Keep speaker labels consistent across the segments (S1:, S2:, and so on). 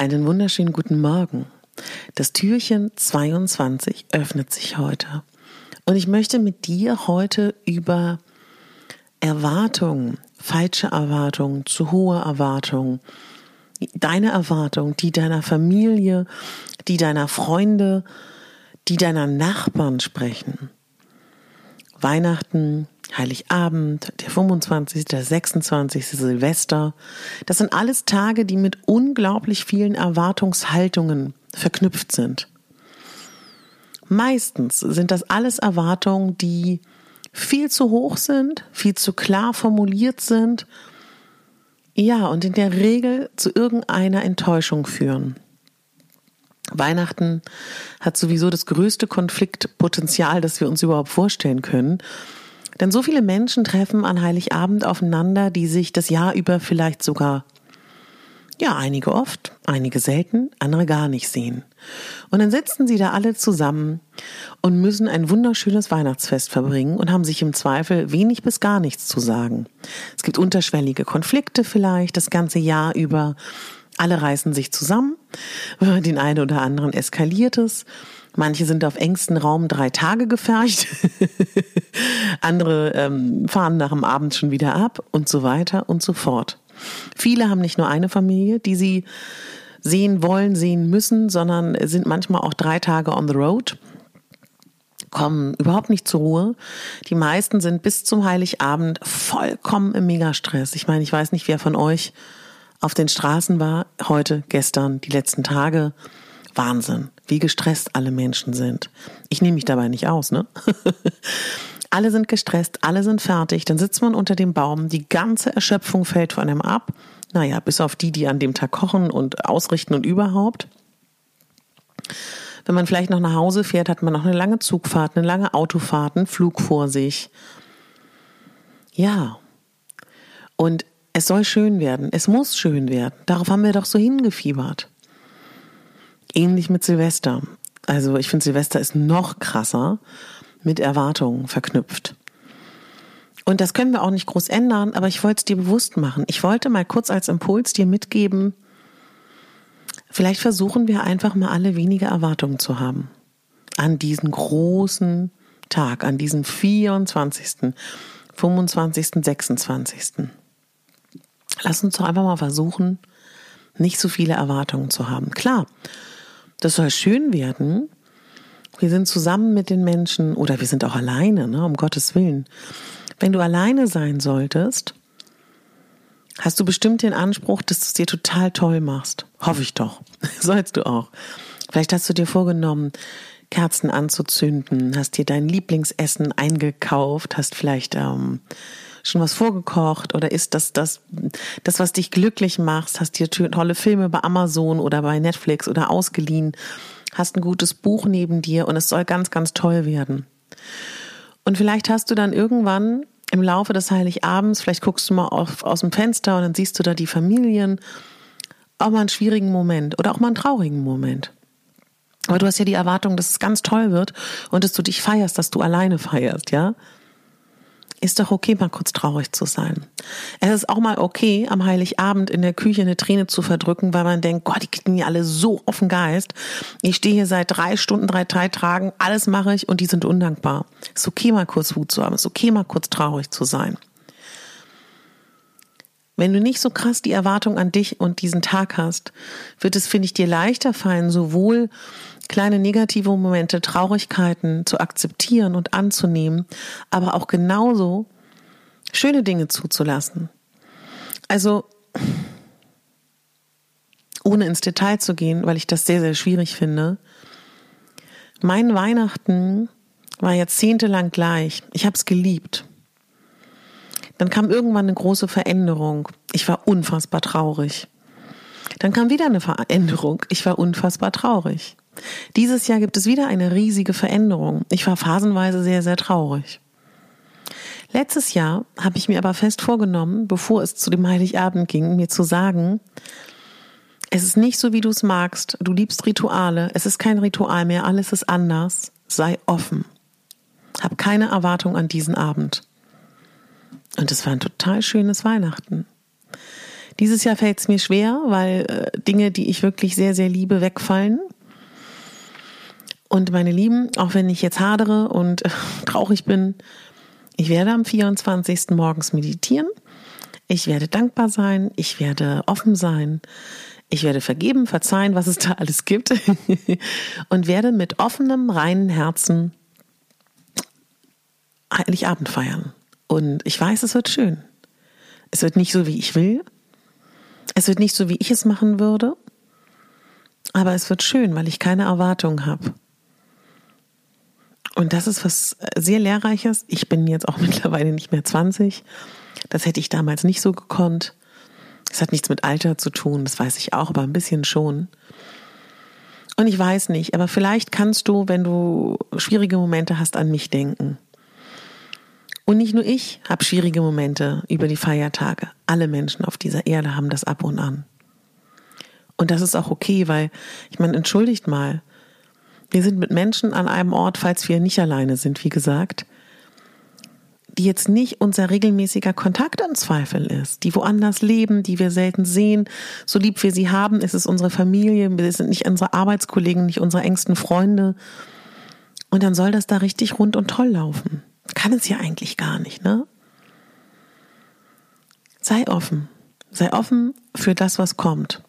S1: Einen wunderschönen guten Morgen. Das Türchen 22 öffnet sich heute. Und ich möchte mit dir heute über Erwartungen, falsche Erwartungen, zu hohe Erwartungen, deine Erwartungen, die deiner Familie, die deiner Freunde, die deiner Nachbarn sprechen. Weihnachten, Heiligabend, der 25., der 26. Silvester. Das sind alles Tage, die mit unglaublich vielen Erwartungshaltungen verknüpft sind. Meistens sind das alles Erwartungen, die viel zu hoch sind, viel zu klar formuliert sind, ja, und in der Regel zu irgendeiner Enttäuschung führen. Weihnachten hat sowieso das größte Konfliktpotenzial, das wir uns überhaupt vorstellen können. Denn so viele Menschen treffen an Heiligabend aufeinander, die sich das Jahr über vielleicht sogar, ja, einige oft, einige selten, andere gar nicht sehen. Und dann sitzen sie da alle zusammen und müssen ein wunderschönes Weihnachtsfest verbringen und haben sich im Zweifel wenig bis gar nichts zu sagen. Es gibt unterschwellige Konflikte vielleicht das ganze Jahr über. Alle reißen sich zusammen, den einen oder anderen eskaliert es. Manche sind auf engstem Raum drei Tage gefercht, andere ähm, fahren nach dem Abend schon wieder ab und so weiter und so fort. Viele haben nicht nur eine Familie, die sie sehen wollen, sehen müssen, sondern sind manchmal auch drei Tage on the road kommen überhaupt nicht zur Ruhe. Die meisten sind bis zum Heiligabend vollkommen im Megastress. Ich meine, ich weiß nicht, wer von euch auf den Straßen war, heute, gestern, die letzten Tage. Wahnsinn, wie gestresst alle Menschen sind. Ich nehme mich dabei nicht aus, ne? alle sind gestresst, alle sind fertig, dann sitzt man unter dem Baum, die ganze Erschöpfung fällt von einem ab. Naja, bis auf die, die an dem Tag kochen und ausrichten und überhaupt. Wenn man vielleicht noch nach Hause fährt, hat man noch eine lange Zugfahrt, eine lange Autofahrt, einen Flug vor sich. Ja. Und es soll schön werden. Es muss schön werden. Darauf haben wir doch so hingefiebert. Ähnlich mit Silvester. Also ich finde, Silvester ist noch krasser mit Erwartungen verknüpft. Und das können wir auch nicht groß ändern, aber ich wollte es dir bewusst machen. Ich wollte mal kurz als Impuls dir mitgeben, vielleicht versuchen wir einfach mal alle weniger Erwartungen zu haben. An diesen großen Tag, an diesen 24., 25., 26. Lass uns doch einfach mal versuchen, nicht so viele Erwartungen zu haben. Klar, das soll schön werden. Wir sind zusammen mit den Menschen oder wir sind auch alleine, ne, um Gottes Willen. Wenn du alleine sein solltest, hast du bestimmt den Anspruch, dass du es dir total toll machst. Hoffe ich doch. Sollst du auch. Vielleicht hast du dir vorgenommen, Kerzen anzuzünden, hast dir dein Lieblingsessen eingekauft, hast vielleicht ähm, schon was vorgekocht oder ist das das, das, was dich glücklich macht? Hast dir tolle Filme bei Amazon oder bei Netflix oder ausgeliehen? Hast ein gutes Buch neben dir und es soll ganz, ganz toll werden. Und vielleicht hast du dann irgendwann im Laufe des Heiligabends, vielleicht guckst du mal auf, aus dem Fenster und dann siehst du da die Familien, auch mal einen schwierigen Moment oder auch mal einen traurigen Moment. Aber du hast ja die Erwartung, dass es ganz toll wird und dass du dich feierst, dass du alleine feierst, ja? Ist doch okay, mal kurz traurig zu sein. Es ist auch mal okay, am Heiligabend in der Küche eine Träne zu verdrücken, weil man denkt, Gott, die kriegen ja alle so offen Geist. Ich stehe hier seit drei Stunden, drei, drei Tagen, alles mache ich und die sind undankbar. Ist okay, mal kurz Wut zu haben. Ist okay, mal kurz traurig zu sein. Wenn du nicht so krass die Erwartung an dich und diesen Tag hast, wird es, finde ich, dir leichter fallen, sowohl kleine negative Momente, Traurigkeiten zu akzeptieren und anzunehmen, aber auch genauso schöne Dinge zuzulassen. Also, ohne ins Detail zu gehen, weil ich das sehr, sehr schwierig finde. Mein Weihnachten war jahrzehntelang gleich. Ich habe es geliebt. Dann kam irgendwann eine große Veränderung. Ich war unfassbar traurig. Dann kam wieder eine Veränderung. Ich war unfassbar traurig. Dieses Jahr gibt es wieder eine riesige Veränderung. Ich war phasenweise sehr, sehr traurig. Letztes Jahr habe ich mir aber fest vorgenommen, bevor es zu dem Heiligabend ging, mir zu sagen, es ist nicht so, wie du es magst. Du liebst Rituale. Es ist kein Ritual mehr. Alles ist anders. Sei offen. Hab keine Erwartung an diesen Abend. Und es war ein total schönes Weihnachten. Dieses Jahr fällt es mir schwer, weil äh, Dinge, die ich wirklich sehr, sehr liebe, wegfallen. Und meine Lieben, auch wenn ich jetzt hadere und äh, traurig bin, ich werde am 24. morgens meditieren. Ich werde dankbar sein. Ich werde offen sein. Ich werde vergeben, verzeihen, was es da alles gibt. und werde mit offenem, reinen Herzen Heiligabend feiern. Und ich weiß, es wird schön. Es wird nicht so, wie ich will. Es wird nicht so, wie ich es machen würde. Aber es wird schön, weil ich keine Erwartungen habe. Und das ist was sehr Lehrreiches. Ich bin jetzt auch mittlerweile nicht mehr 20. Das hätte ich damals nicht so gekonnt. Es hat nichts mit Alter zu tun, das weiß ich auch, aber ein bisschen schon. Und ich weiß nicht, aber vielleicht kannst du, wenn du schwierige Momente hast, an mich denken. Und nicht nur ich habe schwierige Momente über die Feiertage. Alle Menschen auf dieser Erde haben das ab und an. Und das ist auch okay, weil, ich meine, entschuldigt mal, wir sind mit Menschen an einem Ort, falls wir nicht alleine sind, wie gesagt, die jetzt nicht unser regelmäßiger Kontakt im Zweifel ist, die woanders leben, die wir selten sehen, so lieb wir sie haben, ist es unsere Familie, wir sind nicht unsere Arbeitskollegen, nicht unsere engsten Freunde. Und dann soll das da richtig rund und toll laufen. Kann es ja eigentlich gar nicht, ne? Sei offen. Sei offen für das, was kommt.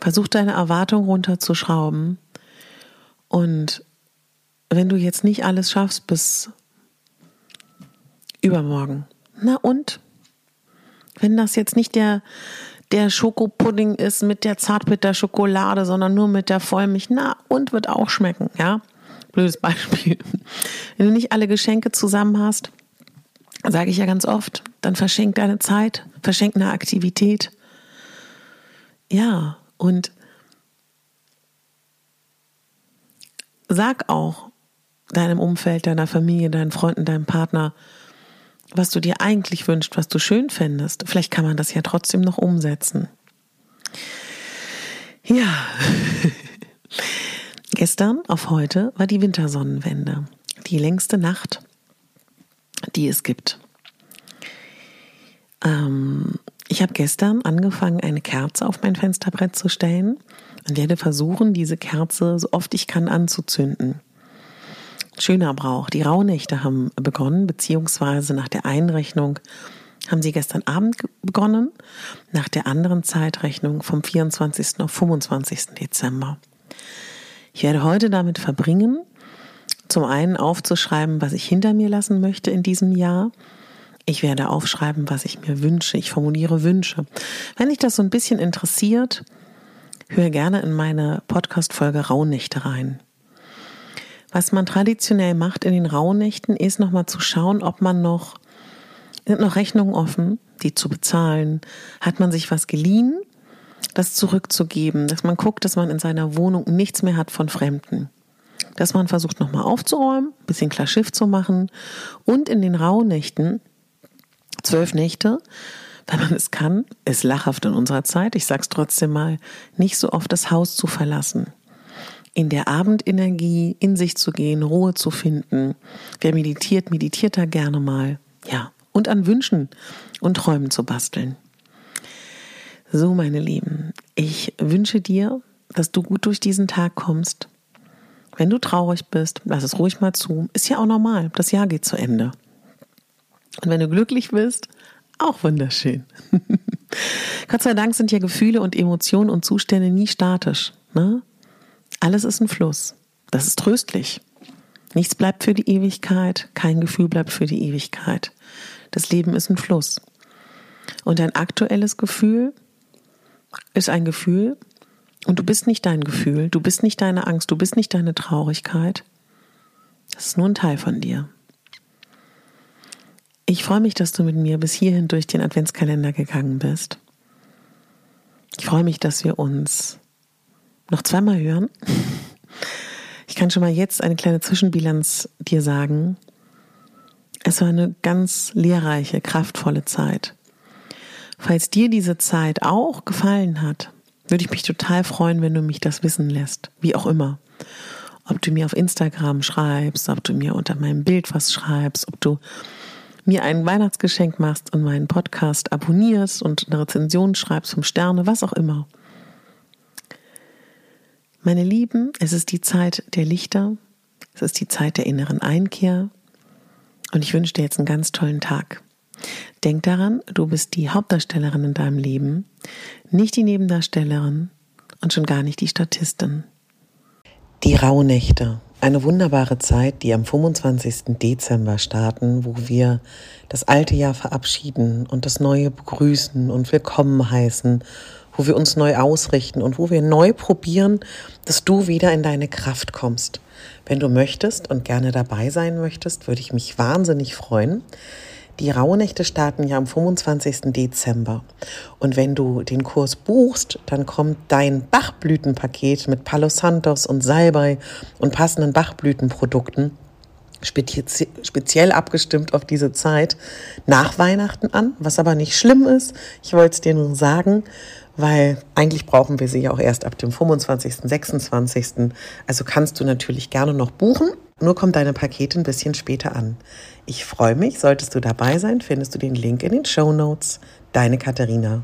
S1: Versuch deine Erwartung runterzuschrauben und wenn du jetzt nicht alles schaffst bis übermorgen, na und? Wenn das jetzt nicht der, der Schokopudding ist mit der Zartbitterschokolade, sondern nur mit der Vollmilch, na und wird auch schmecken, ja? Blödes Beispiel. Wenn du nicht alle Geschenke zusammen hast, sage ich ja ganz oft, dann verschenk deine Zeit, verschenk eine Aktivität. Ja, und Sag auch deinem Umfeld, deiner Familie, deinen Freunden, deinem Partner, was du dir eigentlich wünschst, was du schön fändest. Vielleicht kann man das ja trotzdem noch umsetzen. Ja, gestern auf heute war die Wintersonnenwende, die längste Nacht, die es gibt. Ähm, ich habe gestern angefangen, eine Kerze auf mein Fensterbrett zu stellen und werde versuchen, diese Kerze so oft ich kann anzuzünden. Schöner Brauch. Die Rauhnächte haben begonnen, beziehungsweise nach der Einrechnung haben sie gestern Abend begonnen, nach der anderen Zeitrechnung vom 24. auf 25. Dezember. Ich werde heute damit verbringen, zum einen aufzuschreiben, was ich hinter mir lassen möchte in diesem Jahr, ich werde aufschreiben, was ich mir wünsche. Ich formuliere Wünsche. Wenn dich das so ein bisschen interessiert, hör gerne in meine Podcast-Folge Rauhnächte rein. Was man traditionell macht in den Rauhnächten, ist nochmal zu schauen, ob man noch, sind noch Rechnungen offen, die zu bezahlen? Hat man sich was geliehen? Das zurückzugeben, dass man guckt, dass man in seiner Wohnung nichts mehr hat von Fremden dass man versucht nochmal aufzuräumen, bisschen klar Schiff zu machen und in den Rauhnächten Zwölf Nächte, wenn man es kann, ist lachhaft in unserer Zeit, ich sag's trotzdem mal, nicht so oft das Haus zu verlassen. In der Abendenergie in sich zu gehen, Ruhe zu finden. Wer meditiert, meditiert da gerne mal. Ja, und an Wünschen und Träumen zu basteln. So, meine Lieben, ich wünsche dir, dass du gut durch diesen Tag kommst. Wenn du traurig bist, lass es ruhig mal zu. Ist ja auch normal. Das Jahr geht zu Ende. Und wenn du glücklich bist, auch wunderschön. Gott sei Dank sind ja Gefühle und Emotionen und Zustände nie statisch. Ne? Alles ist ein Fluss. Das ist tröstlich. Nichts bleibt für die Ewigkeit, kein Gefühl bleibt für die Ewigkeit. Das Leben ist ein Fluss. Und ein aktuelles Gefühl ist ein Gefühl und du bist nicht dein Gefühl, du bist nicht deine Angst, du bist nicht deine Traurigkeit. Das ist nur ein Teil von dir. Ich freue mich, dass du mit mir bis hierhin durch den Adventskalender gegangen bist. Ich freue mich, dass wir uns noch zweimal hören. Ich kann schon mal jetzt eine kleine Zwischenbilanz dir sagen. Es war eine ganz lehrreiche, kraftvolle Zeit. Falls dir diese Zeit auch gefallen hat, würde ich mich total freuen, wenn du mich das wissen lässt. Wie auch immer. Ob du mir auf Instagram schreibst, ob du mir unter meinem Bild was schreibst, ob du mir ein Weihnachtsgeschenk machst und meinen Podcast abonnierst und eine Rezension schreibst vom Sterne, was auch immer. Meine Lieben, es ist die Zeit der Lichter, es ist die Zeit der inneren Einkehr und ich wünsche dir jetzt einen ganz tollen Tag. Denk daran, du bist die Hauptdarstellerin in deinem Leben, nicht die Nebendarstellerin und schon gar nicht die Statistin. Die Rauhnächte. Eine wunderbare Zeit, die am 25. Dezember starten, wo wir das alte Jahr verabschieden und das neue begrüßen und willkommen heißen, wo wir uns neu ausrichten und wo wir neu probieren, dass du wieder in deine Kraft kommst. Wenn du möchtest und gerne dabei sein möchtest, würde ich mich wahnsinnig freuen. Die Rauhnächte starten ja am 25. Dezember. Und wenn du den Kurs buchst, dann kommt dein Bachblütenpaket mit Palo Santos und Salbei und passenden Bachblütenprodukten speziell abgestimmt auf diese Zeit nach Weihnachten an, was aber nicht schlimm ist. Ich wollte es dir nur sagen, weil eigentlich brauchen wir sie ja auch erst ab dem 25., 26. Also kannst du natürlich gerne noch buchen. Nur kommt deine Pakete ein bisschen später an. Ich freue mich, solltest du dabei sein, findest du den Link in den Show Notes. Deine Katharina.